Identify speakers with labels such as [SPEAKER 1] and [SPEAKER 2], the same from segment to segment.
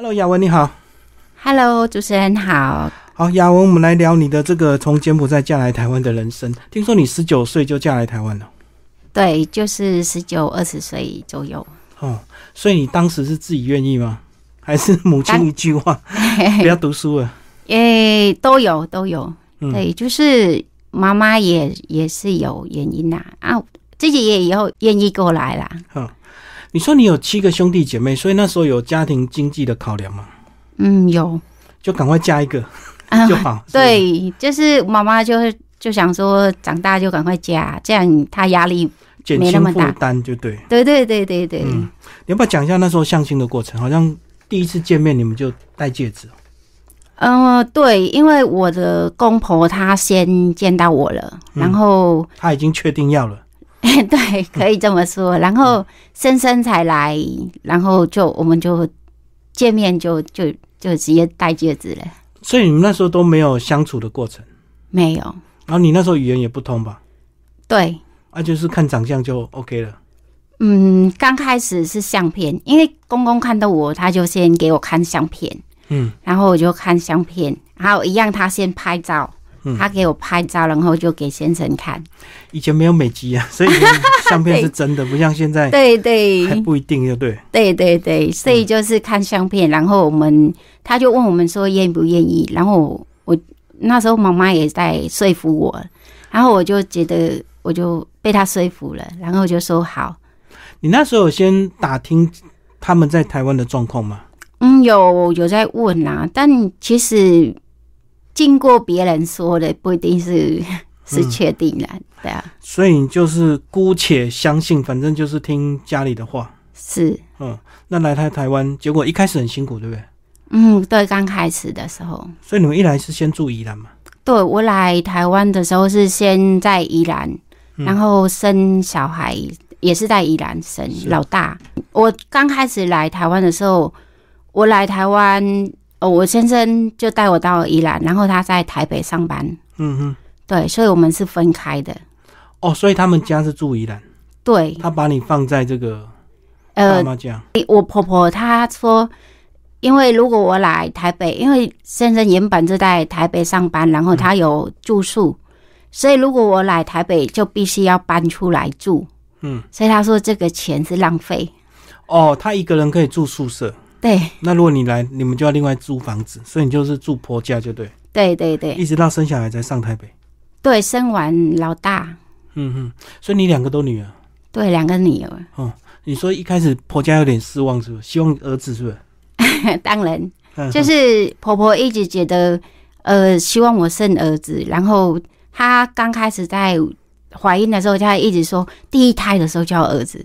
[SPEAKER 1] Hello，雅文你好。
[SPEAKER 2] Hello，主持人好。
[SPEAKER 1] 好，雅文，我们来聊你的这个从柬埔寨嫁来台湾的人生。听说你十九岁就嫁来台湾了，
[SPEAKER 2] 对，就是十九二十岁左右。
[SPEAKER 1] 哦，所以你当时是自己愿意吗？还是母亲一句话 不要读书了？
[SPEAKER 2] 诶，都有都有。
[SPEAKER 1] 嗯
[SPEAKER 2] 对，就是妈妈也也是有原因啦啊，自己也有愿意过来啦。
[SPEAKER 1] 你说你有七个兄弟姐妹，所以那时候有家庭经济的考量吗？
[SPEAKER 2] 嗯，有
[SPEAKER 1] 就赶快嫁一个
[SPEAKER 2] 啊
[SPEAKER 1] 就好。
[SPEAKER 2] 对，就是妈妈就是就想说，长大就赶快嫁，这样她压力。
[SPEAKER 1] 减轻负
[SPEAKER 2] 没那么大
[SPEAKER 1] 担就对。
[SPEAKER 2] 对对对对对。
[SPEAKER 1] 嗯，你要不要讲一下那时候相亲的过程？好像第一次见面你们就戴戒指哦。
[SPEAKER 2] 嗯、对，因为我的公婆她先见到我了，
[SPEAKER 1] 嗯
[SPEAKER 2] 然后
[SPEAKER 1] 他已经确定要了。
[SPEAKER 2] 对，可以这么说。然后深深才来，然后就我们就见面就就就直接戴戒指了，
[SPEAKER 1] 所以你们那时候都没有相处的过程，
[SPEAKER 2] 没有。
[SPEAKER 1] 然后你那时候语言也不通吧？
[SPEAKER 2] 对，
[SPEAKER 1] 啊，就是看长相就 OK 了。
[SPEAKER 2] 嗯，刚开始是相片，因为公公看到我，他就先给我看相片，
[SPEAKER 1] 嗯，
[SPEAKER 2] 然后我就看相片，然后一样，他先拍照。
[SPEAKER 1] 嗯
[SPEAKER 2] 他给我拍照，然后就给先生看。
[SPEAKER 1] 以前没有美肌啊，所以相片是真的，不像现在
[SPEAKER 2] 对对
[SPEAKER 1] 还不一定，就对。
[SPEAKER 2] 对对对，所以就是看相片，然后我们他就问我们说愿不愿意，然后我我那时候妈妈也在说服我，然后我就觉得我就被他说服了，然后我就说好，
[SPEAKER 1] 你那时候有先打听他们在台湾的状况吗？
[SPEAKER 2] 嗯，有有在问啦、但其实经过别人说的不一定是是确定的，对啊，
[SPEAKER 1] 所以你就是姑且相信，反正就是听家里的话。
[SPEAKER 2] 是，
[SPEAKER 1] 嗯，那来台台湾，结果一开始很辛苦，对不对？
[SPEAKER 2] 嗯，对，刚开始的时候。
[SPEAKER 1] 所以你们一来是先住宜兰嘛？
[SPEAKER 2] 对我来台湾的时候是先在宜兰，
[SPEAKER 1] 嗯
[SPEAKER 2] 然后生小孩也是在宜兰生老大。我刚开始来台湾的时候，我来台湾，哦，我先生就带我到宜兰，然后他在台北上班，
[SPEAKER 1] 嗯哼。
[SPEAKER 2] 对，所以我们是分开的。
[SPEAKER 1] 哦，所以他们家是住宜兰，
[SPEAKER 2] 对，
[SPEAKER 1] 他把你放在这个爸
[SPEAKER 2] 呃，
[SPEAKER 1] 妈家。
[SPEAKER 2] 我婆婆她说，因为如果我来台北，因为先生原本就在台北上班，然后他有住宿，所以如果我来台北，就必须要搬出来住。
[SPEAKER 1] 嗯，
[SPEAKER 2] 所以他说这个钱是浪费。
[SPEAKER 1] 哦，他一个人可以住宿舍。
[SPEAKER 2] 对
[SPEAKER 1] 那如果你来，你们就要另外租房子，所以你就是住婆家，就对，
[SPEAKER 2] 对对对
[SPEAKER 1] 一直到生小孩才上台北。
[SPEAKER 2] 对，生完老大，
[SPEAKER 1] 嗯哼，所以你两个都女儿。
[SPEAKER 2] 对两个女儿，哦
[SPEAKER 1] 你说一开始婆家有点失望，是不是？希望儿子是不是？
[SPEAKER 2] 当然
[SPEAKER 1] 嗯
[SPEAKER 2] 就是婆婆一直觉得，呃，希望我生儿子，然后她刚开始在怀孕的时候，她一直说第一胎的时候就要儿子。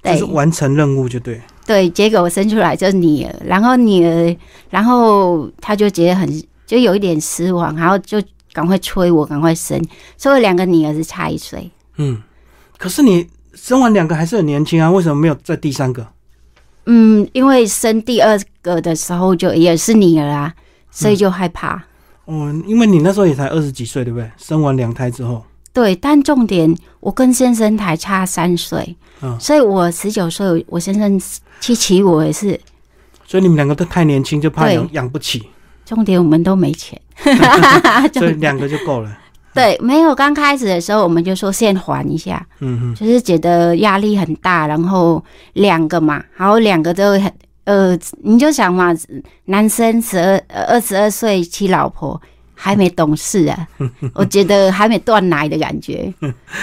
[SPEAKER 2] 对
[SPEAKER 1] 就是完成任务就对。
[SPEAKER 2] 对，结果我生出来就是女儿，然后女儿，然后他就觉得很就有一点失望，然后就赶快催我赶快生，所以两个女儿是差一岁。
[SPEAKER 1] 嗯，可是你生完两个还是很年轻啊，为什么没有在第三个？
[SPEAKER 2] 嗯，因为生第二个的时候就也是女儿啊，所以就害怕。
[SPEAKER 1] 哦，因为你那时候也才二十几岁，对不对？生完两胎之后，
[SPEAKER 2] 对，但重点我跟先生才差三岁，
[SPEAKER 1] 嗯
[SPEAKER 2] 所以我十九岁，我先生七七，我也是。
[SPEAKER 1] 所以你们两个都太年轻，就怕
[SPEAKER 2] 对
[SPEAKER 1] 养养不起，
[SPEAKER 2] 重点我们都没钱，
[SPEAKER 1] 所以两个就够了。
[SPEAKER 2] 对，没有刚开始的时候我们就说先还一下，
[SPEAKER 1] 嗯哼，
[SPEAKER 2] 就是觉得压力很大，然后两个嘛，然后两个都很呃，你就想嘛，男生十二二十二岁娶老婆还没懂事啊，我觉得还没断奶的感觉，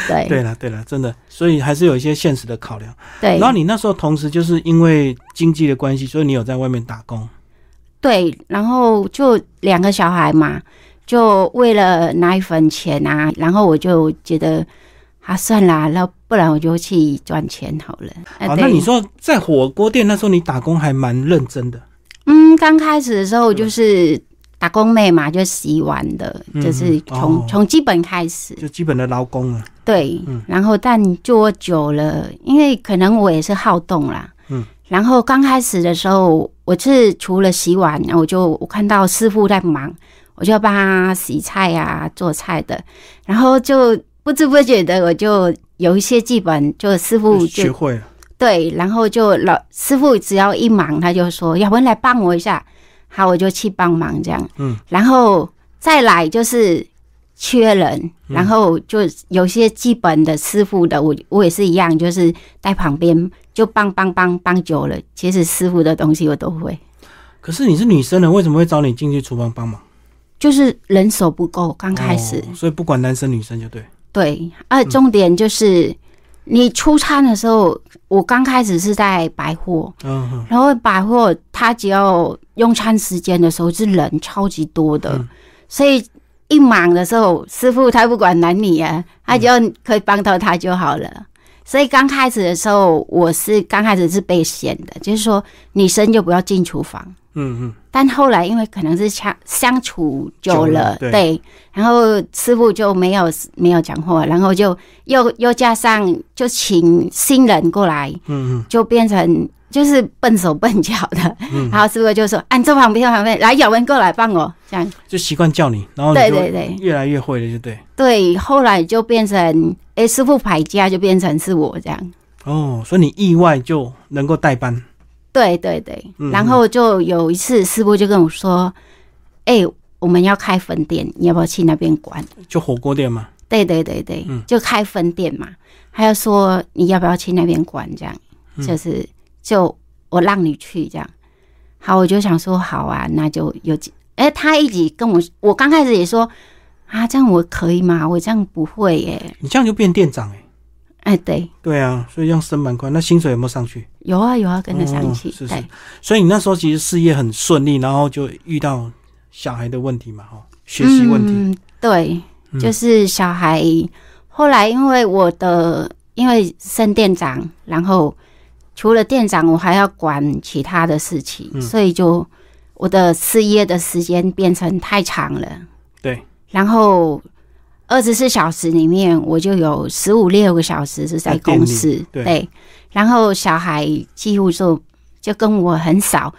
[SPEAKER 2] 对
[SPEAKER 1] 对了对了，真的，所以还是有一些现实的考量。
[SPEAKER 2] 对
[SPEAKER 1] 然后你那时候同时就是因为经济的关系，所以你有在外面打工。
[SPEAKER 2] 对，然后就两个小孩嘛，就为了奶粉钱啊，然后我就觉得啊算啦，那不然我就去赚钱好了。呃
[SPEAKER 1] 好，
[SPEAKER 2] 对
[SPEAKER 1] 那你说在火锅店那时候你打工还蛮认真的，
[SPEAKER 2] 嗯，刚开始的时候就是打工妹嘛，就洗碗的，
[SPEAKER 1] 嗯
[SPEAKER 2] 就是从
[SPEAKER 1] 哦。
[SPEAKER 2] 从、基本开始，
[SPEAKER 1] 就基本的劳工啊。
[SPEAKER 2] 对，
[SPEAKER 1] 嗯。
[SPEAKER 2] 然后但做久了，因为可能我也是好动啦，
[SPEAKER 1] 嗯，
[SPEAKER 2] 然后刚开始的时候，我是除了洗碗，我就我看到师傅在忙，我就帮他洗菜啊、做菜的，然后就不知不觉的我就有一些基本，就师傅就
[SPEAKER 1] 学会了，
[SPEAKER 2] 对，然后就老师傅只要一忙，他就说要不然来帮我一下，好，我就去帮忙这样。
[SPEAKER 1] 嗯，
[SPEAKER 2] 然后再来就是缺人，然后就有些基本的师傅的，我我也是一样，就是在旁边就帮帮帮帮久了，其实师傅的东西我都会，
[SPEAKER 1] 可是你是女生呢，为什么会找你进去厨房帮忙？
[SPEAKER 2] 就是人手不够，刚开始。
[SPEAKER 1] 哦所以不管男生女生就对。
[SPEAKER 2] 对，而，重点就是你出餐的时候，我刚开始是在百货，
[SPEAKER 1] 嗯，
[SPEAKER 2] 然后百货它只要用餐时间的时候是人超级多的，
[SPEAKER 1] 嗯
[SPEAKER 2] 所以一忙的时候，师傅他不管男女啊，他只要可以帮到他就好了。所以刚开始的时候，我是刚开始是被嫌的，就是说女生就不要进厨房。
[SPEAKER 1] 嗯嗯，
[SPEAKER 2] 但后来因为可能是相相处久
[SPEAKER 1] 了，对
[SPEAKER 2] 然后师傅就没有没有讲话，然后就又又加上就请新人过来，
[SPEAKER 1] 嗯嗯。
[SPEAKER 2] 就变成就是笨手笨脚的，
[SPEAKER 1] 嗯
[SPEAKER 2] 然后师傅就说：“按、这旁边旁边来，有人过来帮我。”这样
[SPEAKER 1] 就习惯叫你，然后
[SPEAKER 2] 对对对
[SPEAKER 1] 越来越会了，就对。
[SPEAKER 2] 对，后来就变成哎、师傅排家就变成是我这样。
[SPEAKER 1] 哦，所以你意外就能够代班。
[SPEAKER 2] 对对对，
[SPEAKER 1] 嗯
[SPEAKER 2] 然后就有一次师傅就跟我说：“哎、我们要开分店，你要不要去那边管？”
[SPEAKER 1] 就火锅店嘛，
[SPEAKER 2] 对对对对，
[SPEAKER 1] 嗯
[SPEAKER 2] 就开分店嘛。还有说你要不要去那边管？这样，
[SPEAKER 1] 嗯
[SPEAKER 2] 就是就我让你去这样。好，我就想说好啊，那就有几哎、他一直跟我，我刚开始也说啊，这样我可以吗？我这样不会耶。
[SPEAKER 1] 你这样就变店长哎、
[SPEAKER 2] 哎、对，
[SPEAKER 1] 对啊，所以这样升蛮快。那薪水有没有上去？
[SPEAKER 2] 有啊有啊，跟着上去。
[SPEAKER 1] 哦是是，所以你那时候其实事业很顺利，然后就遇到小孩的问题嘛，哈，学习问题。
[SPEAKER 2] 嗯、对，
[SPEAKER 1] 嗯
[SPEAKER 2] 就是小孩。后来因为我的因为升店长，然后除了店长，我还要管其他的事情，
[SPEAKER 1] 嗯
[SPEAKER 2] 所以就我的事业的时间变成太长了。
[SPEAKER 1] 对，
[SPEAKER 2] 然后二十四小时里面，我就有十五六个小时是在公司，
[SPEAKER 1] 对
[SPEAKER 2] 然后小孩几乎就就跟我很少。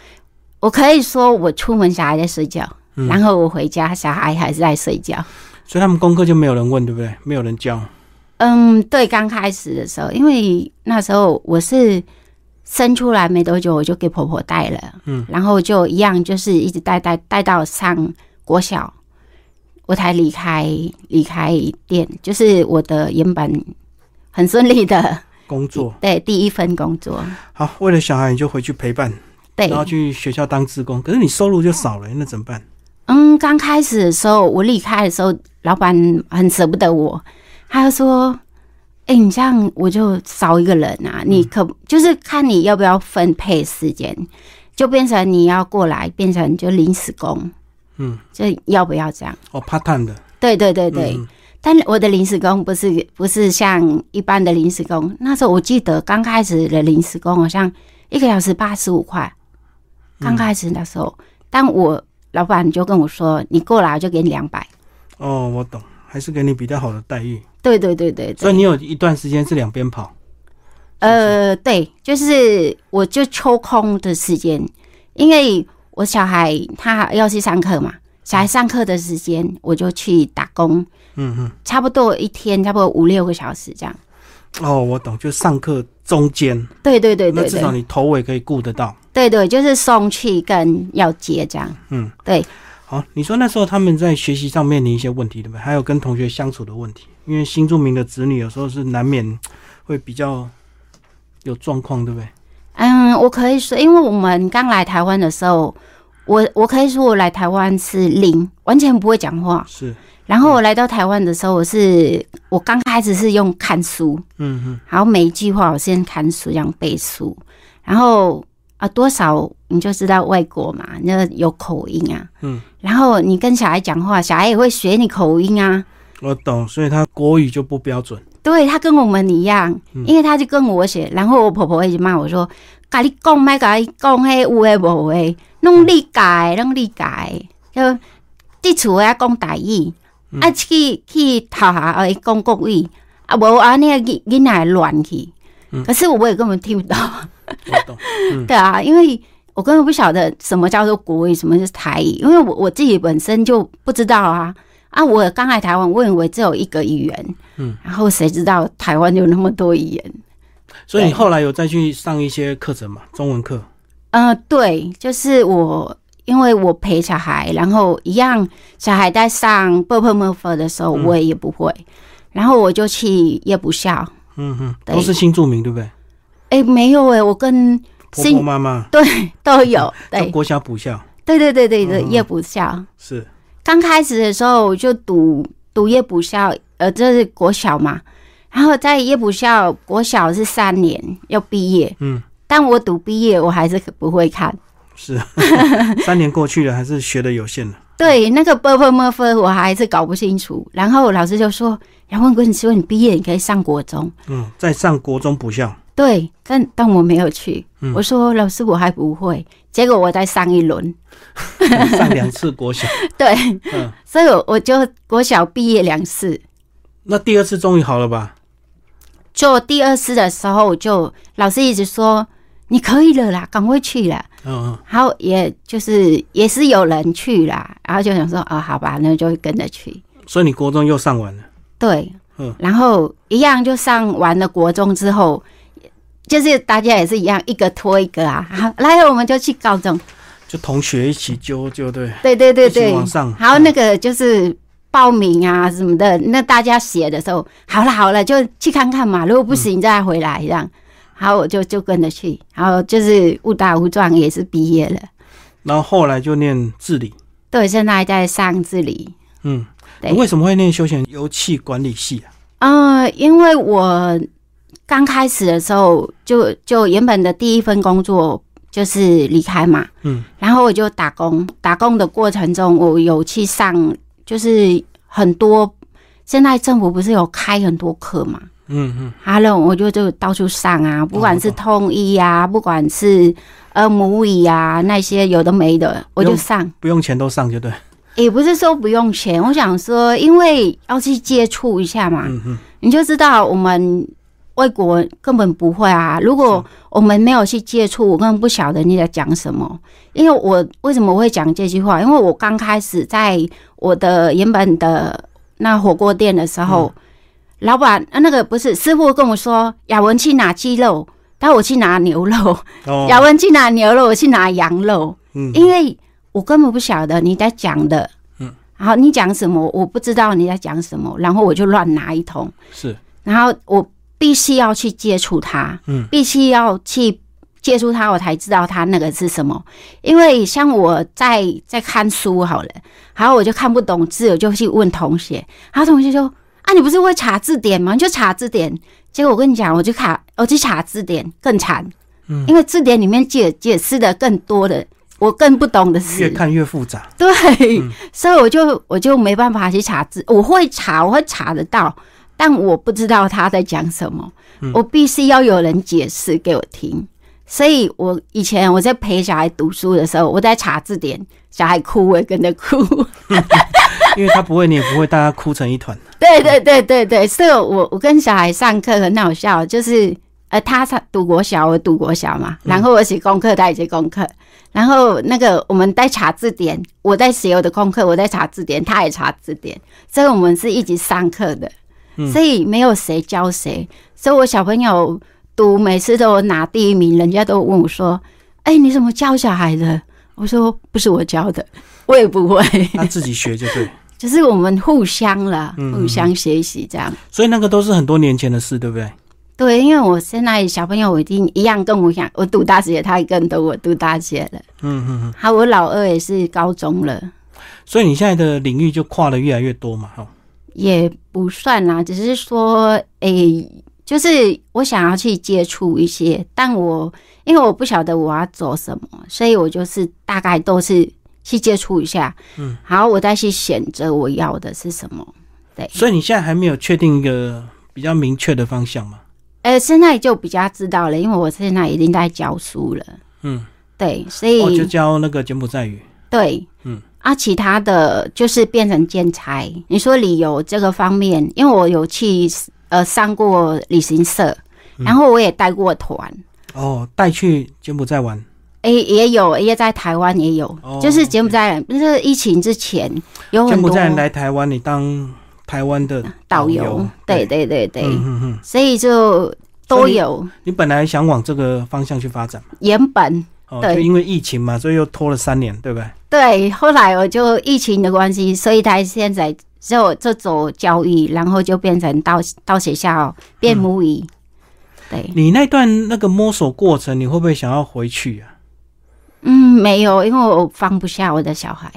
[SPEAKER 2] 我可以说，我出门小孩在睡觉，
[SPEAKER 1] 嗯
[SPEAKER 2] 然后我回家小孩还是在睡觉。
[SPEAKER 1] 所以他们功课就没有人问，对不对？没有人教。
[SPEAKER 2] 嗯，对，刚开始的时候，因为那时候我是生出来没多久，我就给婆婆带了，
[SPEAKER 1] 嗯，
[SPEAKER 2] 然后就一样，就是一直带带带到上国小，我才离开离开店，就是我的原本很顺利的
[SPEAKER 1] 工作。
[SPEAKER 2] 对第一份工作，
[SPEAKER 1] 好，为了小孩你就回去陪伴，
[SPEAKER 2] 对。
[SPEAKER 1] 然，后去学校当志工，可是你收入就少了，那怎么办？
[SPEAKER 2] 嗯，刚开始的时候，我离开的时候，老板很舍不得我，他就说：“哎、你这样我就少一个人啊，你可就是看你要不要分配时间，就变成你要过来，变成就临时工，
[SPEAKER 1] 嗯，
[SPEAKER 2] 就要不要这样？
[SPEAKER 1] 哦，part time 的，
[SPEAKER 2] 对对对对。
[SPEAKER 1] 嗯
[SPEAKER 2] 但我的临时工不是不是像一般的临时工，那时候我记得刚开始的临时工好像一个小时八十五块，刚开始的时候，但我老板就跟我说，你过来我就给你两百。
[SPEAKER 1] 哦，我懂，还是给你比较好的待遇，
[SPEAKER 2] 对对对对对，
[SPEAKER 1] 所以你有一段时间是两边跑，
[SPEAKER 2] 呃，对，就是我就抽空的时间，因为我小孩他要去上课嘛，小孩上课的时间我就去打工，
[SPEAKER 1] 嗯嗯，
[SPEAKER 2] 差不多一天差不多五六个小时这样。
[SPEAKER 1] 哦，我懂，就上课中间，
[SPEAKER 2] 对对对对对，
[SPEAKER 1] 那至少你头尾可以顾得到。
[SPEAKER 2] 对对，就是送去跟要接这样。
[SPEAKER 1] 嗯，
[SPEAKER 2] 对。
[SPEAKER 1] 好，你说那时候他们在学习上面临一些问题，对不对？还有跟同学相处的问题，因为新住民的子女有时候是难免会比较有状况，对不对？
[SPEAKER 2] 嗯，我可以说，因为我们刚来台湾的时候，我我可以说我来台湾是零，完全不会讲话。
[SPEAKER 1] 是，
[SPEAKER 2] 然后我来到台湾的时候，我是我刚开始是用看书，
[SPEAKER 1] 嗯哼，
[SPEAKER 2] 然后每一句话我先看书，这样背书，然后啊多少你就知道外国嘛，那有口音啊，
[SPEAKER 1] 嗯，
[SPEAKER 2] 然后你跟小孩讲话，小孩也会学你口音啊，
[SPEAKER 1] 我懂，所以他国语就不标准。
[SPEAKER 2] 对他跟我们一样，因为他就跟我学，然后我婆婆一直骂我说：“甲你讲，莫甲你讲，迄有诶无诶，弄理解，弄理解。”就伫厝诶讲台语，啊去去头下会讲国语，啊无安尼囡囡仔会乱去。可是我也根本听不到，
[SPEAKER 1] 我懂，
[SPEAKER 2] 对啊，因为我根本不晓得什么叫做国语，什么是台语，因为我我自己本身就不知道啊。啊，我刚来台湾，我以为只有一个语言，
[SPEAKER 1] 嗯，
[SPEAKER 2] 然后谁知道台湾有那么多语言，
[SPEAKER 1] 所以你
[SPEAKER 2] 对
[SPEAKER 1] 后来有再去上一些课程嘛？中文课。
[SPEAKER 2] 呃，对，就是我，因为我陪小孩，然后一样，小孩在上 b u r p l e m o r 的时候，
[SPEAKER 1] 嗯
[SPEAKER 2] 我也不会，然后我就去夜补校。
[SPEAKER 1] 嗯哼，都是新住民对不对？
[SPEAKER 2] 哎，没有哎，我跟
[SPEAKER 1] 婆
[SPEAKER 2] 新
[SPEAKER 1] 婆妈妈。
[SPEAKER 2] 对都有，
[SPEAKER 1] 国小补校。
[SPEAKER 2] 对对对对对，
[SPEAKER 1] 嗯
[SPEAKER 2] 夜补校。
[SPEAKER 1] 是，
[SPEAKER 2] 刚开始的时候我就读读夜补校，呃，这是国小嘛，然后在夜补校，国小是三年要毕业，
[SPEAKER 1] 嗯，
[SPEAKER 2] 但我读毕业我还是不会看。
[SPEAKER 1] 是，三年过去了，还是学的有限了。
[SPEAKER 2] 对，那个 b u r p l e m u r 我还是搞不清楚，然后老师就说：“杨文贵，你说你毕业你可以上国中。
[SPEAKER 1] 嗯，在上国中补校，”
[SPEAKER 2] 对，但但我没有去。
[SPEAKER 1] 嗯
[SPEAKER 2] 我说：“老师，我还不会。”结果我再上一轮，
[SPEAKER 1] 上两次国小。
[SPEAKER 2] 对，
[SPEAKER 1] 嗯，
[SPEAKER 2] 所以我我就国小毕业两次。
[SPEAKER 1] 那第二次终于好了吧？
[SPEAKER 2] 就第二次的时候，就老师一直说你可以了啦，赶快去啦。
[SPEAKER 1] 嗯嗯，
[SPEAKER 2] 然后也就是也是有人去啦，然后就想说哦、好吧，那就跟着去。
[SPEAKER 1] 所以你国中又上完了。
[SPEAKER 2] 对，
[SPEAKER 1] 嗯
[SPEAKER 2] 然后一样就上完了国中之后，就是大家也是一样，一个拖一个啊。好，来，我们就去高中。
[SPEAKER 1] 就同学一起揪就，对，
[SPEAKER 2] 对对对
[SPEAKER 1] 一起
[SPEAKER 2] 对，
[SPEAKER 1] 往上。
[SPEAKER 2] 还有那个就是报名啊什么的，那大家写的时候，好了好了，就去看看嘛。如果不行再回来这样。然后我就就跟着去，然后就是误打误撞也是毕业了。
[SPEAKER 1] 然后后来就念治理。
[SPEAKER 2] 对，现在在上治理。
[SPEAKER 1] 嗯，为什么会念休闲油气管理系啊？
[SPEAKER 2] 呃，因为我刚开始的时候，就就原本的第一份工作就是离开嘛，
[SPEAKER 1] 嗯，
[SPEAKER 2] 然后我就打工，打工的过程中，我有去上，就是很多，现在政府不是有开很多课嘛，
[SPEAKER 1] 嗯嗯，
[SPEAKER 2] 哈喽，我就就到处上啊，不管是通译啊，不管是呃母语啊，那些有的没的，我就上。
[SPEAKER 1] 不用钱都上就对。
[SPEAKER 2] 也不是说不用钱，我想说，因为要去接触一下嘛，你就知道我们外国根本不会啊。如果我们没有去接触，我根本不晓得你在讲什么。因为我为什么会讲这句话？因为我刚开始在我的原本的那火锅店的时候，老板啊，那个不是师傅跟我说，雅文去拿鸡肉，但我去拿牛肉；
[SPEAKER 1] 哦，
[SPEAKER 2] 雅文去拿牛肉，我去拿羊肉。
[SPEAKER 1] 嗯，
[SPEAKER 2] 因为我根本不晓得你在讲的，
[SPEAKER 1] 嗯，
[SPEAKER 2] 然后你讲什么，我不知道你在讲什么，然后我就乱拿一通，
[SPEAKER 1] 是，
[SPEAKER 2] 然后我必须要去接触它，
[SPEAKER 1] 嗯，
[SPEAKER 2] 必须要去接触它，我才知道它那个是什么。因为像我在在看书好了，然后我就看不懂字，我就去问同学，然后同学就啊，你不是会查字典吗？你就查字典。结果我跟你讲，我就卡，我去查字典更惨，
[SPEAKER 1] 嗯
[SPEAKER 2] 因为字典里面解解释的更多的，我更不懂的是越，
[SPEAKER 1] 看越复杂。
[SPEAKER 2] 对，
[SPEAKER 1] 嗯
[SPEAKER 2] 所以我就我就没办法去查字，我会查，我会查得到，但我不知道他在讲什么，
[SPEAKER 1] 嗯
[SPEAKER 2] 我必须要有人解释给我听。所以我以前我在陪小孩读书的时候，我在查字典，小孩哭我也跟着哭。
[SPEAKER 1] 因为他不会，你也不会，大家哭成一团。
[SPEAKER 2] 对对对对对，所以我我跟小孩上课很好笑，就是呃，他上读国小，我读国小嘛，然后我写功课，他也写功课，然后那个我们在查字典，我在写我的功课，我在查字典，他也查字典，所以我们是一起上课的，
[SPEAKER 1] 嗯
[SPEAKER 2] 所以没有谁教谁，所以我小朋友读每次都拿第一名，人家都问我说：“哎，你怎么教小孩的？”我说：“不是我教的，我也不会。”
[SPEAKER 1] 他自己学就对。
[SPEAKER 2] 就是我们互相了，
[SPEAKER 1] 嗯
[SPEAKER 2] 互相学习这样。
[SPEAKER 1] 所以那个都是很多年前的事，对不对？
[SPEAKER 2] 对，因为我现在小朋友我已经一样跟我一样，我读大学，他也跟着我读大学了。
[SPEAKER 1] 嗯嗯嗯。
[SPEAKER 2] 好我老二也是高中了，
[SPEAKER 1] 所以你现在的领域就跨的越来越多嘛，哈。
[SPEAKER 2] 也不算啦，只是说，诶、就是我想要去接触一些，但我因为我不晓得我要做什么，所以我就是大概都是去接触一下，
[SPEAKER 1] 嗯，
[SPEAKER 2] 好我再去选择我要的是什么。对，
[SPEAKER 1] 所以你现在还没有确定一个比较明确的方向吗？
[SPEAKER 2] 呃，现在就比较知道了，因为我现在已经在教书了，
[SPEAKER 1] 嗯，
[SPEAKER 2] 对，所以、
[SPEAKER 1] 哦，就教那个柬埔寨语。
[SPEAKER 2] 对，
[SPEAKER 1] 嗯，
[SPEAKER 2] 啊，其他的就是变成建材。你说旅游这个方面，因为我有去呃上过旅行社，
[SPEAKER 1] 嗯
[SPEAKER 2] 然后我也带过团，
[SPEAKER 1] 哦，带去柬埔寨玩。
[SPEAKER 2] 诶、也有，也在台湾也有，
[SPEAKER 1] 哦
[SPEAKER 2] 就是柬埔寨人，就是疫情之前有
[SPEAKER 1] 柬埔
[SPEAKER 2] 很多
[SPEAKER 1] 寨人来台湾，你当台湾的
[SPEAKER 2] 导
[SPEAKER 1] 游
[SPEAKER 2] 游，对对对对，所以就都有。
[SPEAKER 1] 你本来想往这个方向去发展嘛？
[SPEAKER 2] 原本
[SPEAKER 1] 哦，
[SPEAKER 2] 对
[SPEAKER 1] 就因为疫情嘛，所以又拖了三年，对不对？
[SPEAKER 2] 对，后来我就疫情的关系，所以他现在就就走教育，然后就变成到到学校变母语。对，
[SPEAKER 1] 你那段那个摸索过程，你会不会想要回去啊？
[SPEAKER 2] 嗯，没有，因为我放不下我的小孩。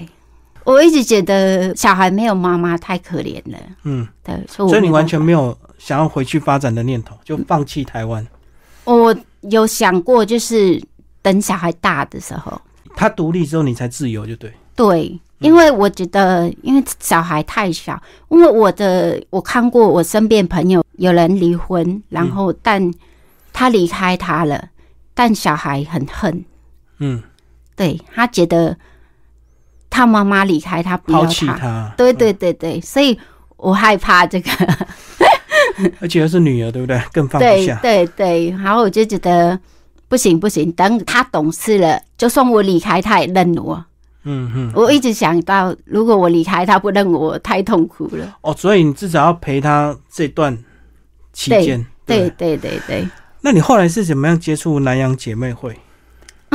[SPEAKER 2] 我一直觉得小孩没有妈妈太可怜了，
[SPEAKER 1] 嗯，
[SPEAKER 2] 对，所以
[SPEAKER 1] 所以你完全没有想要回去发展的念头，就放弃台湾。
[SPEAKER 2] 我有想过，就是等小孩大的时候，
[SPEAKER 1] 他独立之后，你才自由，就对。
[SPEAKER 2] 对，因为我觉得，因为小孩太小，因为我的我看过我身边朋友有人离婚，然后但他离开他了，但小孩很恨，
[SPEAKER 1] 嗯，
[SPEAKER 2] 对他觉得他妈妈离开他不
[SPEAKER 1] 弃
[SPEAKER 2] 他，
[SPEAKER 1] 他，
[SPEAKER 2] 对对对对，所以我害怕这个，
[SPEAKER 1] 而且又是女儿，对不对？更放不
[SPEAKER 2] 对
[SPEAKER 1] 下。
[SPEAKER 2] 对对，然后我就觉得不行不行，等他懂事了，就算我离开他也认我。
[SPEAKER 1] 嗯嗯。
[SPEAKER 2] 我一直想到，如果我离开他不认我，太痛苦了。
[SPEAKER 1] 哦，所以你至少要陪他这段期间。
[SPEAKER 2] 对
[SPEAKER 1] 不
[SPEAKER 2] 对对对，
[SPEAKER 1] 那你后来是怎么样接触南洋姐妹会？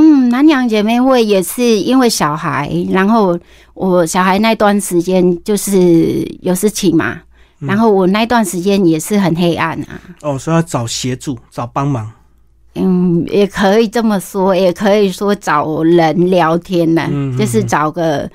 [SPEAKER 2] 嗯，南洋姐妹会也是因为小孩，然后我小孩那段时间就是有事情嘛，
[SPEAKER 1] 嗯
[SPEAKER 2] 然后我那段时间也是很黑暗啊。
[SPEAKER 1] 哦，说要找协助，找帮忙。
[SPEAKER 2] 嗯，也可以这么说，也可以说找人聊天呢、
[SPEAKER 1] 嗯嗯
[SPEAKER 2] 就是找个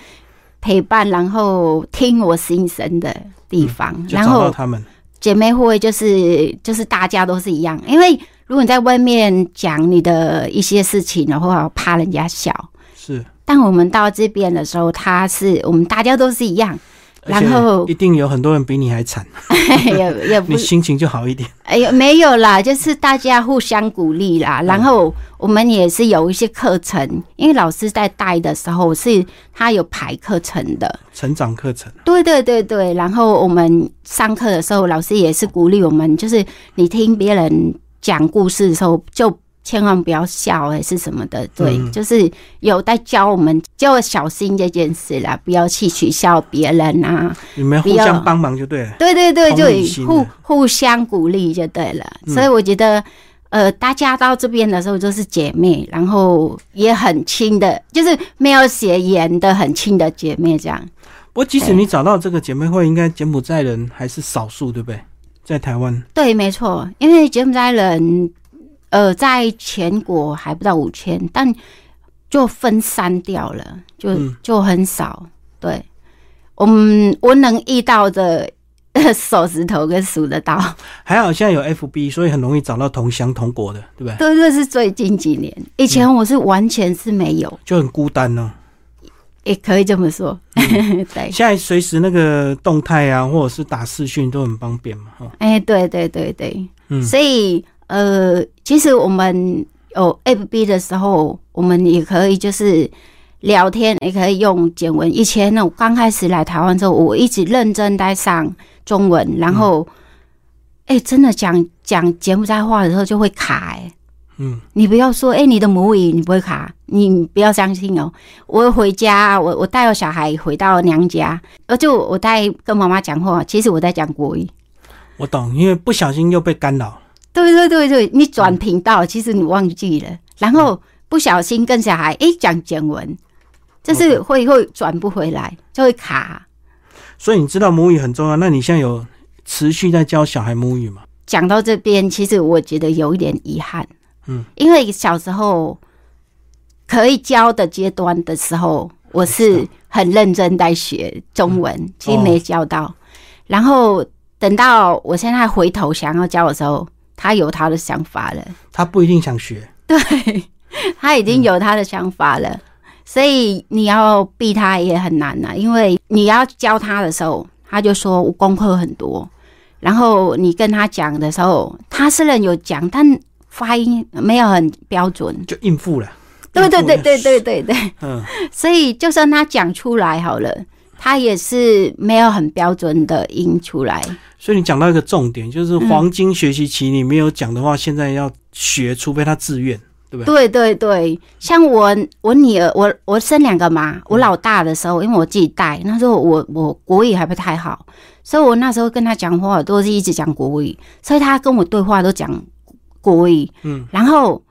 [SPEAKER 2] 陪伴，然后听我心声的地方。
[SPEAKER 1] 嗯
[SPEAKER 2] 然后
[SPEAKER 1] 他们。
[SPEAKER 2] 姐妹会就是就是大家都是一样，因为如果你在外面讲你的一些事情的话，怕人家笑。
[SPEAKER 1] 是，
[SPEAKER 2] 但我们到这边的时候，他是我们大家都是一样，然后
[SPEAKER 1] 一定有很多人比你还惨，
[SPEAKER 2] 也也不
[SPEAKER 1] 你心情就好一点。
[SPEAKER 2] 哎呦没有啦，就是大家互相鼓励啦。
[SPEAKER 1] 嗯
[SPEAKER 2] 然后我们也是有一些课程，因为老师在带的时候是他有排课程的，
[SPEAKER 1] 成长课程，
[SPEAKER 2] 对对对对。然后我们上课的时候，老师也是鼓励我们，就是你听别人讲故事的时候就。千万不要笑还是什么的，对，
[SPEAKER 1] 嗯
[SPEAKER 2] 就是有在教我们，就要小心这件事啦，不要去取笑别人啊，
[SPEAKER 1] 你们互相帮忙就对了。
[SPEAKER 2] 对对对，就互互相鼓励就对了。
[SPEAKER 1] 嗯
[SPEAKER 2] 所以我觉得，呃，大家到这边的时候就是姐妹，然后也很亲的，就是没有血缘的很亲的姐妹这样。
[SPEAKER 1] 不过，即使你找到这个姐妹会，应该柬埔寨人还是少数，对不对？在台湾，
[SPEAKER 2] 对，没错，因为柬埔寨人，呃，在全国还不到五千，但就分散掉了，就、
[SPEAKER 1] 嗯
[SPEAKER 2] 就很少。对，我们我能遇到的 手指头跟数得到。
[SPEAKER 1] 还好现在有 FB，所以很容易找到同乡同国的，对不对？
[SPEAKER 2] 对，这是最近几年，以前我是完全是没有，
[SPEAKER 1] 就很孤单呢、
[SPEAKER 2] 也可以这么说。对，
[SPEAKER 1] 现在随时那个动态啊，或者是打视讯都很方便嘛，哈。
[SPEAKER 2] 哎，对对对对，
[SPEAKER 1] 嗯
[SPEAKER 2] 所以呃，其实我们有 FB 的时候，我们也可以就是聊天，也可以用简文。以前呢，我刚开始来台湾之后，我一直认真在上中文，然后哎、真的讲讲柬埔寨话的时候就会卡哎、
[SPEAKER 1] 嗯，
[SPEAKER 2] 你不要说，哎、你的母语你不会卡，你不要相信哦。我回家，我我带我小孩回到娘家，而就我在跟妈妈讲话，其实我在讲国语。
[SPEAKER 1] 我懂，因为不小心又被干扰。
[SPEAKER 2] 对对对对，你转频道，其实你忘记了，然后不小心跟小孩哎讲简文，就是会会转不回来，就会卡。
[SPEAKER 1] 所以你知道母语很重要，那你现在有持续在教小孩母语吗？
[SPEAKER 2] 讲到这边，其实我觉得有一点遗憾，
[SPEAKER 1] 嗯，
[SPEAKER 2] 因为小时候可以教的阶段的时候，我是很认真在学中文，其实没教到。然后等到我现在回头想要教的时候，他有他的想法了，
[SPEAKER 1] 他不一定想学，
[SPEAKER 2] 对 他已经有他的想法了，所以你要逼他也很难呐、因为你要教他的时候，他就说我功课很多，然后你跟他讲的时候，他虽然有讲，但发音没有很标准。
[SPEAKER 1] 就应付了。
[SPEAKER 2] 对对对对对对对，
[SPEAKER 1] 嗯，
[SPEAKER 2] 所以就算他讲出来好了，他也是没有很标准的音出来。
[SPEAKER 1] 所以你讲到一个重点，就是黄金学习期你没有讲的话，现在要学，除非他自愿，对不对？
[SPEAKER 2] 对对对，像我我女儿，我我生两个嘛，我老大的时候，因为我自己带，那时候我我国语还不太好，所以我那时候跟他讲话都是一直讲国语，所以他跟我对话都讲国语，
[SPEAKER 1] 嗯，
[SPEAKER 2] 然后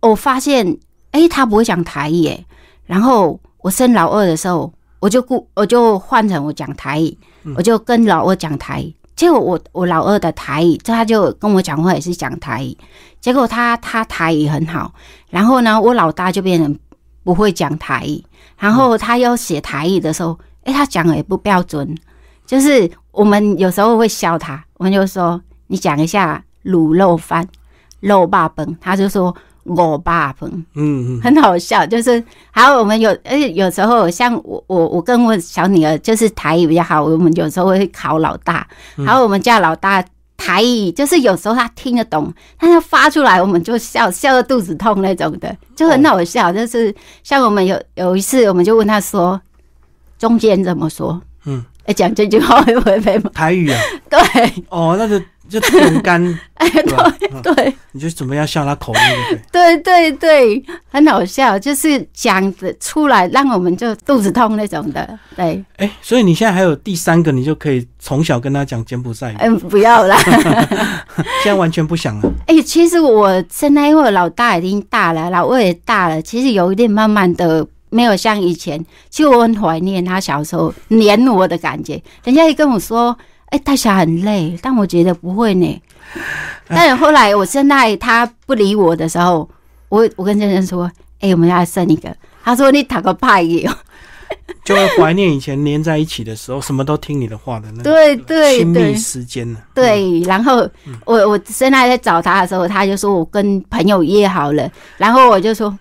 [SPEAKER 2] 我发现，哎、他不会讲台语耶。然后我生老二的时候，我就故我就换成我讲台语，我就跟老二讲台语。结果我我老二的台语，他就跟我讲话也是讲台语。结果他他台语很好，然后呢，我老大就变成不会讲台语。然后他要写台语的时候，哎、他讲的也不标准，就是我们有时候会笑他，我们就说你讲一下卤肉饭、肉霸崩，他就说我霸崩，
[SPEAKER 1] 嗯嗯，
[SPEAKER 2] 很好笑。就是还有我们有，而且有时候像我我我跟我小女儿就是台语比较好，我们有时候会考老大，还有我们家老大。台语就是有时候他听得懂，但他发出来我们就笑笑的肚子痛那种的，就很好笑。就是像我们有有一次，我们就问他说中间怎么说，
[SPEAKER 1] 嗯，
[SPEAKER 2] 哎，讲这句话会不会被骂？
[SPEAKER 1] 台语啊，
[SPEAKER 2] 对，
[SPEAKER 1] 哦，那就就勇敢，
[SPEAKER 2] 哎，
[SPEAKER 1] 对
[SPEAKER 2] 对，
[SPEAKER 1] 你就准备要笑他口音，对不对？
[SPEAKER 2] 对很好笑，就是讲的出来让我们就肚子痛那种的。对，
[SPEAKER 1] 哎、所以你现在还有第三个，你就可以从小跟他讲柬埔寨语，
[SPEAKER 2] 嗯，不要啦。
[SPEAKER 1] 现在完全不想了。
[SPEAKER 2] 哎、其实我现在因为我老大已经大了，老二也大了，其实有一点慢慢的没有像以前。其实我很怀念他小时候黏我的感觉。人家一跟我说，哎、带小孩很累，但我觉得不会呢。但是后来我现在他不理我的时候，我我跟先生说，哎、我们要生一个。他说你打个派哦。
[SPEAKER 1] 就会怀念以前黏在一起的时候，什么都听你的话的那种
[SPEAKER 2] 对对
[SPEAKER 1] 亲密。时间呢。
[SPEAKER 2] 对，然后我我现在在找他的时候，他就说我跟朋友约好了，然后我就说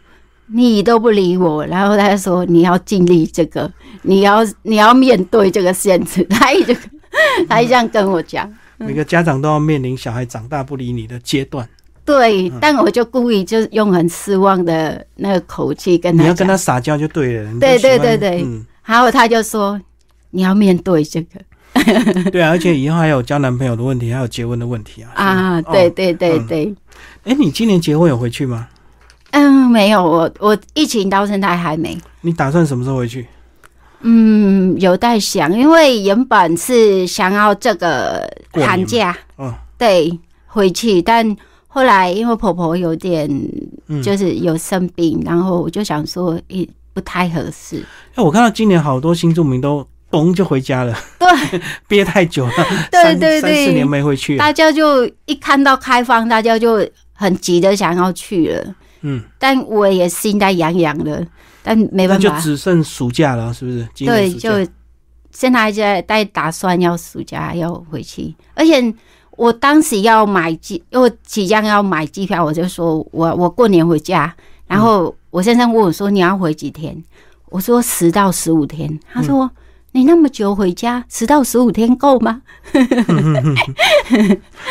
[SPEAKER 2] 你都不理我，然后他就说你要尽力这个，你要你要面对这个现实，他一直 他一这样跟我讲，
[SPEAKER 1] 嗯，每个家长都要面临小孩长大不理你的阶段，
[SPEAKER 2] 对，但我就故意就用很失望的那个口气跟他，
[SPEAKER 1] 你要跟他撒娇就对了。
[SPEAKER 2] 对对对对
[SPEAKER 1] 嗯，
[SPEAKER 2] 然后他就说你要面对这个
[SPEAKER 1] 对啊，而且以后还有交男朋友的问题，还有结婚的问题啊。
[SPEAKER 2] 啊，
[SPEAKER 1] 哦
[SPEAKER 2] 对对对
[SPEAKER 1] 嗯
[SPEAKER 2] 对。
[SPEAKER 1] 哎、你今年结婚有回去吗？
[SPEAKER 2] 嗯，没有，我我疫情到现在还没。
[SPEAKER 1] 你打算什么时候回去？
[SPEAKER 2] 嗯，有在想，因为原本是想要这个寒假
[SPEAKER 1] 哦，
[SPEAKER 2] 对回去，但后来因为婆婆有点
[SPEAKER 1] 嗯，
[SPEAKER 2] 就是有生病，然后我就想说，也、不太合适。
[SPEAKER 1] 哎，我看到今年好多新住民都嘣就回家了，
[SPEAKER 2] 对，
[SPEAKER 1] 憋太久了，
[SPEAKER 2] 对
[SPEAKER 1] 三
[SPEAKER 2] 对对
[SPEAKER 1] 三四年没回去了。
[SPEAKER 2] 大家就一看到开放，大家就很急的想要去了，
[SPEAKER 1] 嗯，
[SPEAKER 2] 但我也心在痒痒的，但没办法，就
[SPEAKER 1] 只剩暑假了，是不是？今
[SPEAKER 2] 对，就现在在在打算要暑假要回去，而且我当时要买机，因为即将要买机票，我就说我我过年回家，然后我先生问我说你要回几天，我说十到十五天，他说。你那么久回家，十到十五天够吗？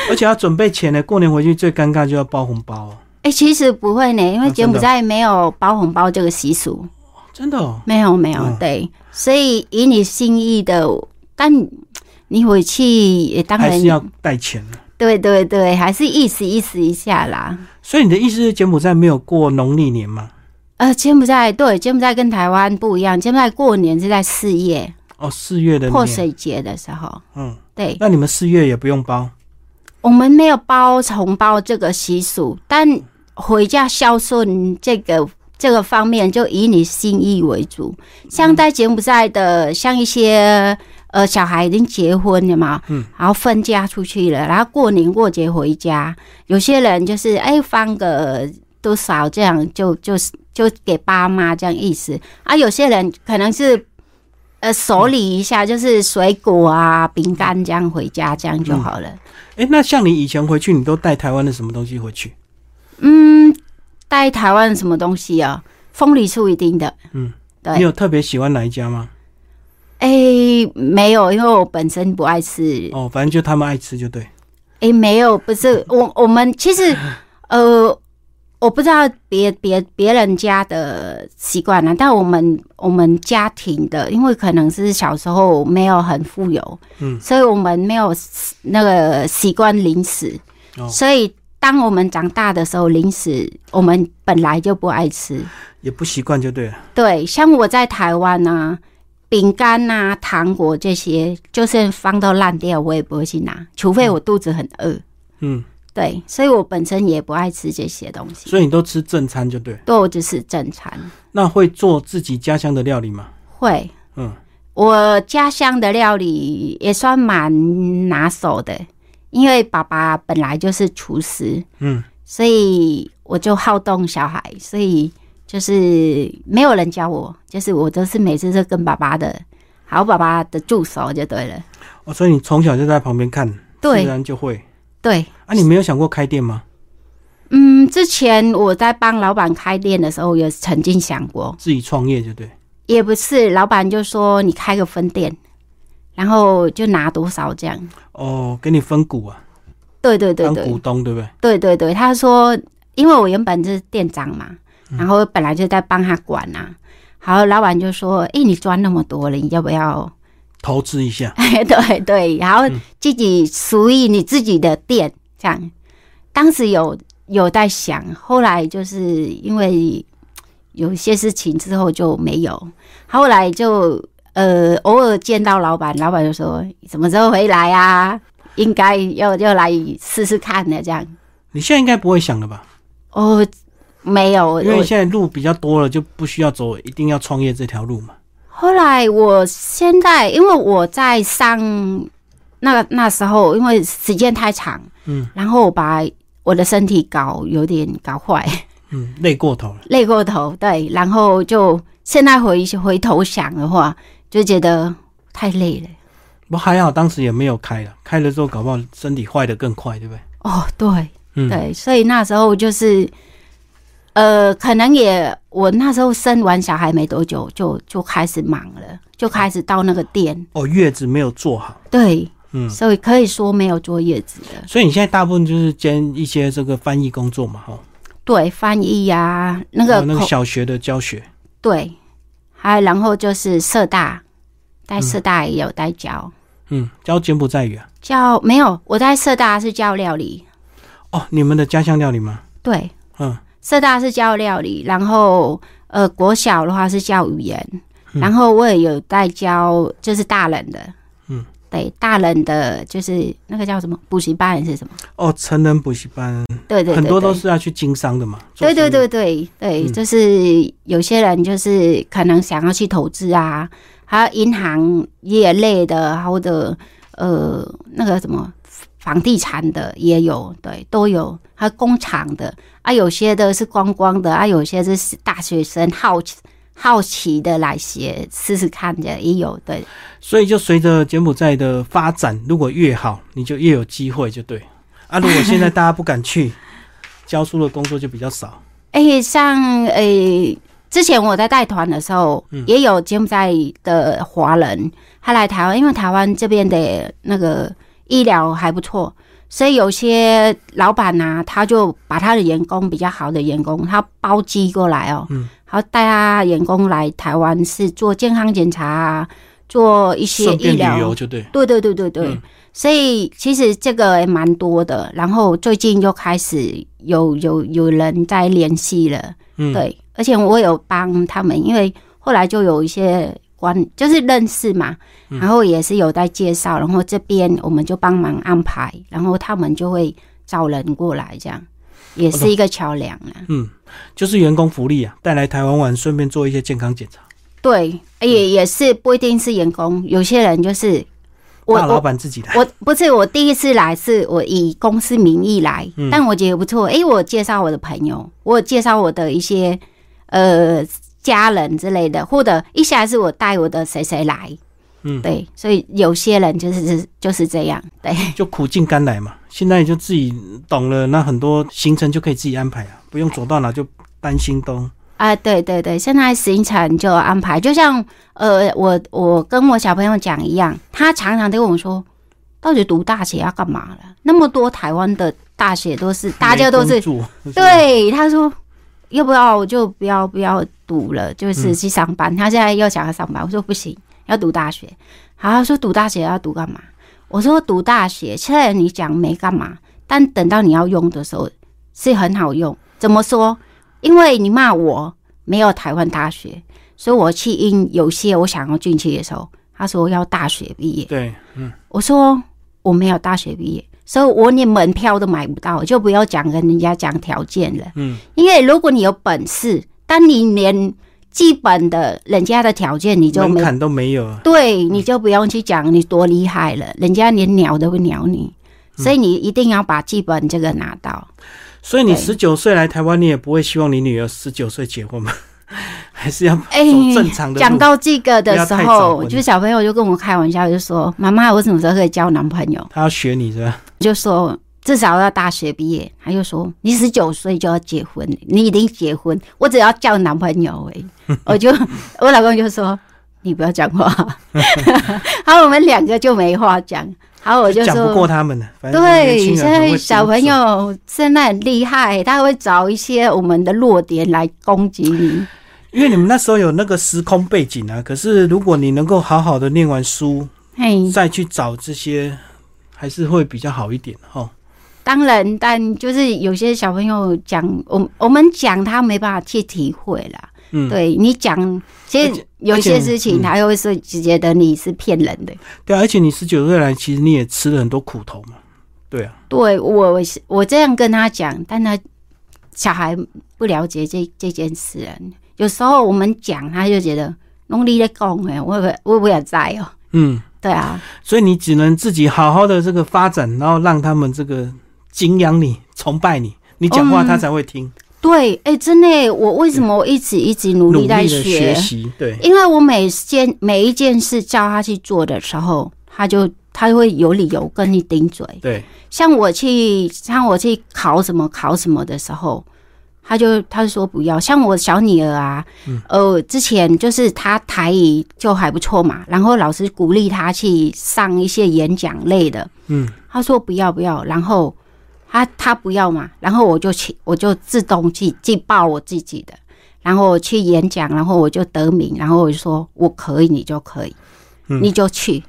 [SPEAKER 1] 而且要准备钱呢。过年回去最尴尬就要包红包哦，
[SPEAKER 2] 哎、其实不会呢，因为
[SPEAKER 1] 啊
[SPEAKER 2] 柬埔寨没有包红包这个习俗，
[SPEAKER 1] 真的哦。
[SPEAKER 2] 没有没有，
[SPEAKER 1] 嗯
[SPEAKER 2] 对，所以以你心意的，但你回去也当然
[SPEAKER 1] 还是要带钱的。
[SPEAKER 2] 对对对，还是意思意思一下啦。
[SPEAKER 1] 所以你的意思是柬埔寨没有过农历年吗？
[SPEAKER 2] 呃，柬埔寨对柬埔寨跟台湾不一样，柬埔寨过年是在四月
[SPEAKER 1] 哦，四月的
[SPEAKER 2] 泼。水节的时候。
[SPEAKER 1] 嗯，
[SPEAKER 2] 对，
[SPEAKER 1] 那你们四月也不用包。
[SPEAKER 2] 我们没有包红包这个习俗，但回家孝顺这个这个方面，就以你心意为主。像在柬埔寨的，像一些呃小孩已经结婚了嘛，
[SPEAKER 1] 嗯，
[SPEAKER 2] 然后分家出去了，然后过年过节回家，有些人就是哎放个多少这样就就是就给爸妈这样意思啊，有些人可能是。呃，手理一下就是水果啊、饼干这样回家，这样就好了。
[SPEAKER 1] 哎、那像你以前回去，你都带台湾的什么东西回去？
[SPEAKER 2] 嗯，带台湾什么东西啊？凤梨酥一定的。
[SPEAKER 1] 嗯，
[SPEAKER 2] 对
[SPEAKER 1] 你有特别喜欢哪一家吗？
[SPEAKER 2] 哎、没有，因为我本身不爱吃。
[SPEAKER 1] 哦，反正就他们爱吃就对。
[SPEAKER 2] 哎、没有，不是我我们其实呃，我不知道别别别人家的习惯了，但我们我们家庭的，因为可能是小时候没有很富有，
[SPEAKER 1] 嗯，
[SPEAKER 2] 所以我们没有那个习惯零食，
[SPEAKER 1] 哦
[SPEAKER 2] 所以当我们长大的时候，零食我们本来就不爱吃。
[SPEAKER 1] 也不习惯就对了。
[SPEAKER 2] 对，像我在台湾啊，饼干呐、糖果这些，就算放到烂掉，我也不会去拿，除非我肚子很饿。
[SPEAKER 1] 嗯，
[SPEAKER 2] 对，所以我本身也不爱吃这些东西，
[SPEAKER 1] 所以你都吃正餐就对。
[SPEAKER 2] 对我就是正餐。
[SPEAKER 1] 那会做自己家乡的料理吗？
[SPEAKER 2] 会，
[SPEAKER 1] 嗯，
[SPEAKER 2] 我家乡的料理也算蛮拿手的，因为爸爸本来就是厨师，
[SPEAKER 1] 嗯，
[SPEAKER 2] 所以我就好动小孩，所以就是没有人教我，就是我都是每次都跟爸爸的，好爸爸的助手就对了。
[SPEAKER 1] 哦，所以你从小就在旁边看，
[SPEAKER 2] 对
[SPEAKER 1] 自然就会。
[SPEAKER 2] 对，
[SPEAKER 1] 啊，你没有想过开店吗？
[SPEAKER 2] 嗯，之前我在帮老板开店的时候，有曾经想过，
[SPEAKER 1] 自己创业就对。
[SPEAKER 2] 也不是，老板就说你开个分店，然后就拿多少这样。
[SPEAKER 1] 哦，给你分股啊，
[SPEAKER 2] 对对对
[SPEAKER 1] 当
[SPEAKER 2] 对，
[SPEAKER 1] 股东对不对？
[SPEAKER 2] 对对对，他说，因为我原本是店长嘛，然后本来就在帮他管啊。好，老板就说：“诶，你赚那么多了，你要不要
[SPEAKER 1] 投资一下，？”
[SPEAKER 2] 对对，然后自己属于你自己的店，这样。当时有有在想，后来就是因为有一些事情之后就没有，后来就呃偶尔见到老板，老板就说：“什么时候回来啊？应该要要来试试看的。”这样。
[SPEAKER 1] 你现在应该不会想了吧？
[SPEAKER 2] 哦，没有，
[SPEAKER 1] 因为
[SPEAKER 2] 我
[SPEAKER 1] 现在路比较多了，就不需要走一定要创业这条路嘛。
[SPEAKER 2] 后来我现在因为我在上那那时候，因为时间太长，
[SPEAKER 1] 嗯，
[SPEAKER 2] 然后我把我的身体搞有点搞坏，
[SPEAKER 1] 嗯，累过头了。
[SPEAKER 2] 累过头，对，然后就现在回回头想的话，就觉得太累了。
[SPEAKER 1] 不过还好当时也没有开了，开了之后搞不好身体坏的更快，对不对？
[SPEAKER 2] 哦，对
[SPEAKER 1] 嗯，
[SPEAKER 2] 对，所以那时候就是。呃，可能也，我那时候生完小孩没多久，就就开始忙了，就开始到那个店，
[SPEAKER 1] 哦，月子没有做好，
[SPEAKER 2] 对，
[SPEAKER 1] 嗯，
[SPEAKER 2] 所以可以说没有坐月子的。
[SPEAKER 1] 所以你现在大部分就是兼一些这个翻译工作嘛，哈，
[SPEAKER 2] 对，翻译呀、那个
[SPEAKER 1] 那个小学的教学，
[SPEAKER 2] 对，还有然后就是社大，在社大也有在教，
[SPEAKER 1] 嗯，教柬埔寨语啊。
[SPEAKER 2] 教没有，我在社大是教料理，
[SPEAKER 1] 哦，你们的家乡料理吗？
[SPEAKER 2] 对，
[SPEAKER 1] 嗯，
[SPEAKER 2] 社大是教料理，然后呃国小的话是教语言，
[SPEAKER 1] 嗯。
[SPEAKER 2] 然后我也有在教就是大人的，
[SPEAKER 1] 嗯，
[SPEAKER 2] 对，大人的就是那个叫什么补习班还是什么？
[SPEAKER 1] 哦，成人补习班
[SPEAKER 2] 对对对
[SPEAKER 1] 很多都是要去经商的嘛。做
[SPEAKER 2] 对对对对对，
[SPEAKER 1] 嗯
[SPEAKER 2] 就是有些人就是可能想要去投资啊，还有银行业类的，或者呃那个什么房地产的也有，对，都有，还有工厂的啊，有些的是观光的啊，有些是大学生好奇好奇的来写试试看的也有，对，
[SPEAKER 1] 所以就随着柬埔寨的发展，如果越好，你就越有机会，就对。啊，如果现在大家不敢去，教书的工作就比较少。
[SPEAKER 2] 哎、像诶、之前我在带团的时候，
[SPEAKER 1] 嗯
[SPEAKER 2] 也有柬埔寨的华人，他来台湾，因为台湾这边的那个医疗还不错，所以有些老板呐、他就把他的员工比较好的员工，他包机过来哦，
[SPEAKER 1] 嗯，
[SPEAKER 2] 然后带他员工来台湾是做健康检查啊，做一些医疗。
[SPEAKER 1] 游就对。
[SPEAKER 2] 对对对对对，
[SPEAKER 1] 嗯。
[SPEAKER 2] 所以其实这个也蛮多的。然后最近又开始有有有人在联系了，
[SPEAKER 1] 嗯，，
[SPEAKER 2] 对，而且我有帮他们，因为后来就有一些关就是认识嘛，
[SPEAKER 1] 嗯。
[SPEAKER 2] 然后也是有在介绍，然后这边我们就帮忙安排，然后他们就会找人过来，这样也是一个桥梁啊。
[SPEAKER 1] 嗯，就是员工福利啊，带来台湾玩，顺便做一些健康检查。
[SPEAKER 2] 对，也也是不一定是员工，有些人就是我
[SPEAKER 1] 大老板自己来。
[SPEAKER 2] 我不是我第一次来，是我以公司名义来，
[SPEAKER 1] 嗯
[SPEAKER 2] 但我觉得不错。诶，我介绍我的朋友，我介绍我的一些呃家人之类的，或者一下是我带我的谁谁来，
[SPEAKER 1] 嗯，
[SPEAKER 2] 对，所以有些人就是就是这样，对
[SPEAKER 1] 就苦尽甘来嘛。现在就自己懂了，那很多行程就可以自己安排啊，不用走到哪就担心东。
[SPEAKER 2] 啊，对对对，现在行程就安排，就像呃，我我跟我小朋友讲一样，他常常都问我说，到底读大学要干嘛了？那么多台湾的大学都是大家都是对，他说要不要就不要不要读了，就是去上班。他现在又想要上班，我说不行，要读大学。好，他说读大学要读干嘛？我说读大学，现在你讲没干嘛，但等到你要用的时候是很好用。怎么说？因为你骂我没有台湾大学，所以我去应有些我想要进去的时候，他说要大学毕业。
[SPEAKER 1] 对，嗯，
[SPEAKER 2] 我说我没有大学毕业，所以我连门票都买不到，就不要讲跟人家讲条件了。
[SPEAKER 1] 嗯，
[SPEAKER 2] 因为如果你有本事，但你连基本的人家的条件你就，
[SPEAKER 1] 门槛都没有啊。
[SPEAKER 2] 对，你就不用去讲你多厉害了，人家连鸟都不鸟你，
[SPEAKER 1] 嗯
[SPEAKER 2] 所以你一定要把基本这个拿到。
[SPEAKER 1] 所以你十九岁来台湾，你也不会希望你女儿十九岁结婚吗？还是要走
[SPEAKER 2] 哎
[SPEAKER 1] 正常的路？
[SPEAKER 2] 讲到这个的时候，就是小朋友就跟我开玩笑，就说：“妈妈，我什么时候可以交男朋友
[SPEAKER 1] 他要学你是吧？？”
[SPEAKER 2] 就说至少要大学毕业。他就说：“你十九岁就要结婚，你已经结婚，我只要叫男朋友而已。”我就我老公就说：“你不要讲话。”好，我们两个就没话讲。好，我就
[SPEAKER 1] 讲不过。他们的。反正年
[SPEAKER 2] 对，现在小朋友现在很厉害，他会找一些我们的弱点来攻击你。
[SPEAKER 1] 因为你们那时候有那个时空背景啊。可是如果你能够好好的念完书，
[SPEAKER 2] 嘿，
[SPEAKER 1] 再去找这些，还是会比较好一点哈。
[SPEAKER 2] 当然，但就是有些小朋友讲，我我们讲他没办法去体会啦。
[SPEAKER 1] 嗯，
[SPEAKER 2] 对你讲，其实有些事情
[SPEAKER 1] 嗯
[SPEAKER 2] 他又是只觉得你是骗人的。
[SPEAKER 1] 对啊，而且你十九岁来，其实你也吃了很多苦头嘛。对啊，
[SPEAKER 2] 对我我这样跟他讲，但他小孩不了解这这件事啊。有时候我们讲，他就觉得弄你在讲哎，我也我我也在哦。
[SPEAKER 1] 嗯，
[SPEAKER 2] 对啊，
[SPEAKER 1] 所以你只能自己好好的这个发展，然后让他们这个敬仰你、崇拜你，你讲话
[SPEAKER 2] 嗯。
[SPEAKER 1] 他才会听，
[SPEAKER 2] 对，哎、真的，我为什么我一直一直努
[SPEAKER 1] 努
[SPEAKER 2] 力在
[SPEAKER 1] 学？学习。对，
[SPEAKER 2] 因为我每件每一件事叫他去做的时候，他就他会有理由跟你顶嘴。
[SPEAKER 1] 对，
[SPEAKER 2] 像我去像我去考什么考什么的时候，他就他就说不要。像我小女儿啊，呃，之前就是她台语就还不错嘛，然后老师鼓励她去上一些演讲类的，
[SPEAKER 1] 嗯，
[SPEAKER 2] 他说不要不要，然后他他不要嘛，然后我就去我就自动去去报我自己的，然后我去演讲，然后我就得名，然后我就说我可以，你就可以，
[SPEAKER 1] 嗯
[SPEAKER 2] 你就去，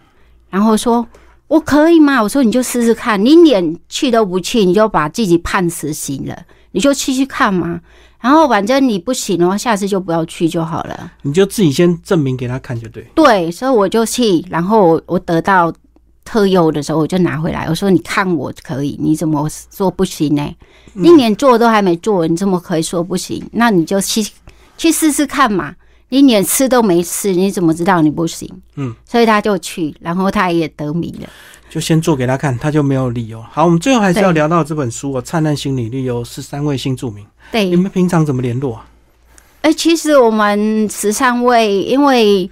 [SPEAKER 2] 然后说我可以吗？我说你就试试看，你连去都不去，你就把自己判死刑了，你就去去看嘛。然后反正你不行的话，下次就不要去就好了。
[SPEAKER 1] 你就自己先证明给他看就对。
[SPEAKER 2] 对，所以我就去，然后我我得到特优的时候，我就拿回来，我说你看我可以，你怎么说不行呢？你连做都还没做，你怎么可以说不行？那你就去去试试看嘛。你连吃都没吃，你怎么知道你不行？
[SPEAKER 1] 嗯，
[SPEAKER 2] 所以他就去，然后他也得名了。
[SPEAKER 1] 就先做给他看，他就没有理由。好，我们最后还是要聊到这本书哦，《灿烂心理力》有十三位新著名，
[SPEAKER 2] 对
[SPEAKER 1] 你，们平常怎么联络啊？
[SPEAKER 2] 哎、其实我们十三位，因为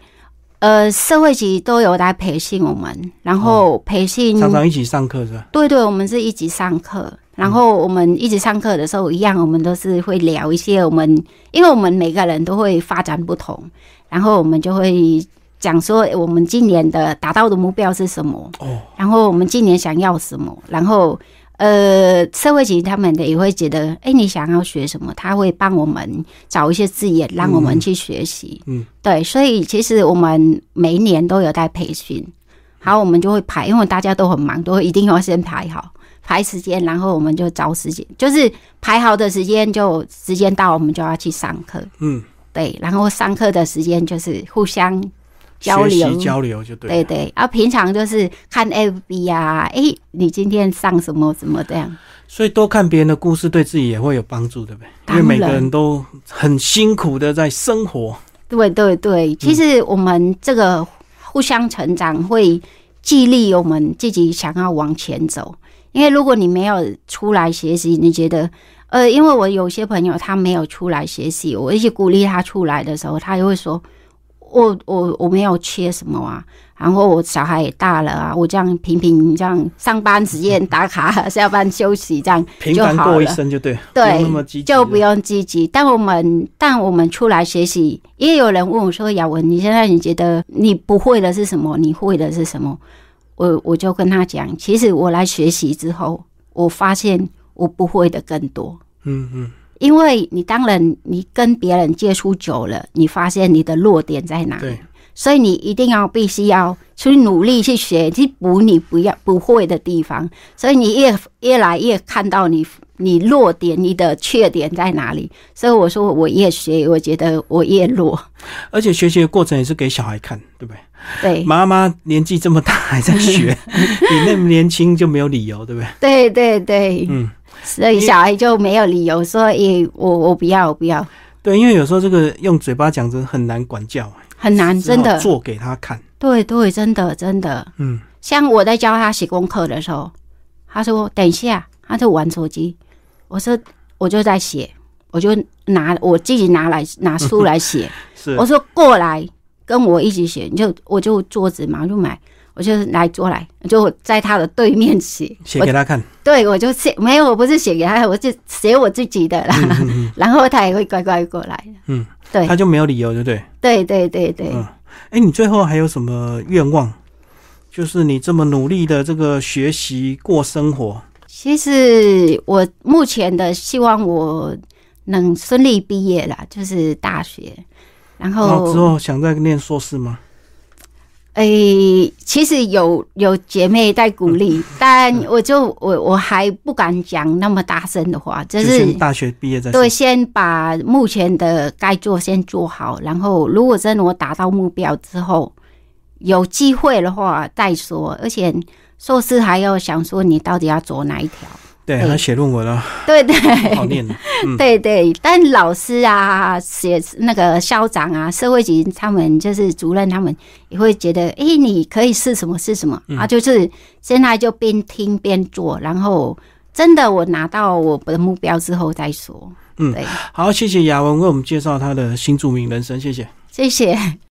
[SPEAKER 2] 呃社会局都有来培训我们，然后培训
[SPEAKER 1] 常常一起上课是吧？
[SPEAKER 2] 对对，我们是一起上课，然后我们一起上课的时候一样，我们都是会聊一些我们，因为我们每个人都会发展不同，然后我们就会讲说我们今年的达到的目标是什么，
[SPEAKER 1] 哦，
[SPEAKER 2] 然后我们今年想要什么，然后呃，社会局他们的也会觉得，哎，你想要学什么，他会帮我们找一些字眼，让我们去学习。
[SPEAKER 1] 嗯，
[SPEAKER 2] 对，所以其实我们每一年都有在培训，好，我们就会排，因为大家都很忙，都一定要先排好。排时间，然后我们就找时间，就是排好的时间就时间到，我们就要去上课。
[SPEAKER 1] 嗯，
[SPEAKER 2] 对，然后上课的时间就是互相交
[SPEAKER 1] 学
[SPEAKER 2] 流
[SPEAKER 1] 习交流就对对。
[SPEAKER 2] 对对，啊，平常就是看 FB 啊，诶，你今天上什么什么这样，
[SPEAKER 1] 所以多看别人的故事，对自己也会有帮助，对不对？因为每个人都很辛苦的在生活。
[SPEAKER 2] 对对对，其实我们这个互相成长会激励我们自己想要往前走，因为如果你没有出来学习，你觉得。呃，因为我有些朋友他没有出来学习，我一直鼓励他出来的时候，他就会说：“我我我没有缺什么啊，然后我小孩也大了啊，我这样平平这样上班时间打卡，下班休息这样
[SPEAKER 1] 平凡过一。生就对，不
[SPEAKER 2] 对就不。用积极。但我们但我们出来学习，也有人问我说：“雅文，你现在你觉得你不会的是什么？你会的是什么？”我我就跟他讲，其实我来学习之后，我发现我不会的更多。
[SPEAKER 1] 嗯嗯，
[SPEAKER 2] 因为你当然你跟别人接触久了，你发现你的弱点在哪里，所以你一定要必须要去努力去学，去补你不要不会的地方。所以你越越来越看到你你弱点、你的缺点在哪里。所以我说，我越学，我觉得我越弱。
[SPEAKER 1] 而且学习的过程也是给小孩看，对不对？
[SPEAKER 2] 对，
[SPEAKER 1] 妈妈年纪这么大还在学，你那么年轻就没有理由，对不对？
[SPEAKER 2] 对对对，
[SPEAKER 1] 嗯，
[SPEAKER 2] 所以小孩就没有理由说，诶，我我不要，我不要，
[SPEAKER 1] 对，因为有时候这个用嘴巴讲真的很难管教，
[SPEAKER 2] 很难，真的。
[SPEAKER 1] 做给他看，
[SPEAKER 2] 对对，真的真的，
[SPEAKER 1] 嗯，
[SPEAKER 2] 像我在教他写功课的时候，他说等一下，他就玩手机，我说我就在写，我就拿我自己拿来拿书来写，
[SPEAKER 1] 是，
[SPEAKER 2] 我说过来跟我一起写，你就我就桌子嘛，就买，我就来坐来，就在他的对面写，
[SPEAKER 1] 写给他看，
[SPEAKER 2] 对我就写，没有，我不是写给他，我就写我自己的。啦，然后他也会乖乖过来。
[SPEAKER 1] 嗯，
[SPEAKER 2] 对，
[SPEAKER 1] 他就没有理由，对不对？
[SPEAKER 2] 对对对对，
[SPEAKER 1] 嗯，哎，你最后还有什么愿望？就是你这么努力的这个学习过生活，
[SPEAKER 2] 其实我目前的希望我能顺利毕业啦，就是大学，然后
[SPEAKER 1] 之后想再念硕士吗？
[SPEAKER 2] 诶，其实有有姐妹在鼓励，但我就我我还不敢讲那么大声的话，就是
[SPEAKER 1] 大学毕业再
[SPEAKER 2] 对，先把目前的该做先做好，然后如果真的我达到目标之后，有机会的话再说。而且硕士还要想说你到底要走哪一条。
[SPEAKER 1] 对，他写论文了。
[SPEAKER 2] 对对，
[SPEAKER 1] 好念
[SPEAKER 2] 对对，但老师啊，写那个校长啊，社会局他们就是主任，他们也会觉得，哎，你可以试什么是什么啊？就是现在就边听边做，然后真的我拿到我的目标之后再说。
[SPEAKER 1] 嗯，
[SPEAKER 2] 对，
[SPEAKER 1] 好，谢谢雅文为我们介绍他的新著名人生，谢谢，
[SPEAKER 2] 谢谢。